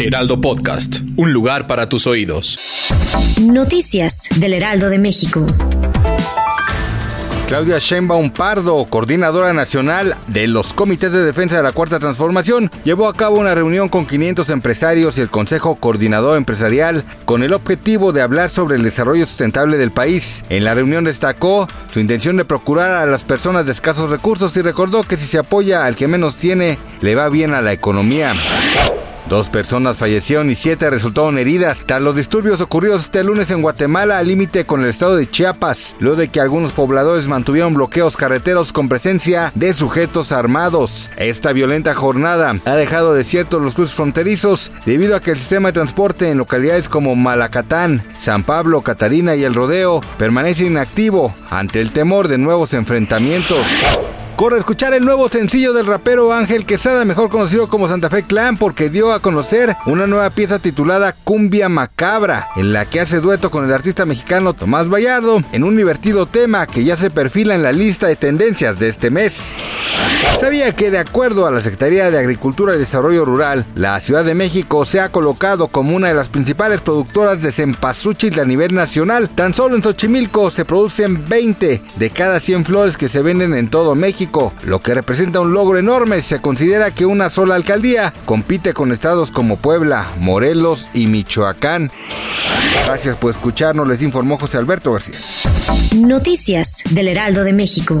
Heraldo Podcast, un lugar para tus oídos. Noticias del Heraldo de México. Claudia Sheinbaum Pardo, coordinadora nacional de los comités de defensa de la Cuarta Transformación, llevó a cabo una reunión con 500 empresarios y el Consejo Coordinador Empresarial con el objetivo de hablar sobre el desarrollo sustentable del país. En la reunión destacó su intención de procurar a las personas de escasos recursos y recordó que si se apoya al que menos tiene, le va bien a la economía. Dos personas fallecieron y siete resultaron heridas tras los disturbios ocurridos este lunes en Guatemala al límite con el estado de Chiapas, luego de que algunos pobladores mantuvieron bloqueos carreteros con presencia de sujetos armados. Esta violenta jornada ha dejado desiertos los cruces fronterizos debido a que el sistema de transporte en localidades como Malacatán, San Pablo, Catarina y El Rodeo permanece inactivo ante el temor de nuevos enfrentamientos. Corre a escuchar el nuevo sencillo del rapero Ángel Quesada, mejor conocido como Santa Fe Clan, porque dio a conocer una nueva pieza titulada Cumbia Macabra, en la que hace dueto con el artista mexicano Tomás Vallardo, en un divertido tema que ya se perfila en la lista de tendencias de este mes. Sabía que de acuerdo a la Secretaría de Agricultura y Desarrollo Rural, la Ciudad de México se ha colocado como una de las principales productoras de cempasúchil a nivel nacional. Tan solo en Xochimilco se producen 20 de cada 100 flores que se venden en todo México, lo que representa un logro enorme. Se considera que una sola alcaldía compite con estados como Puebla, Morelos y Michoacán. Gracias por escucharnos, les informó José Alberto García. Noticias del Heraldo de México.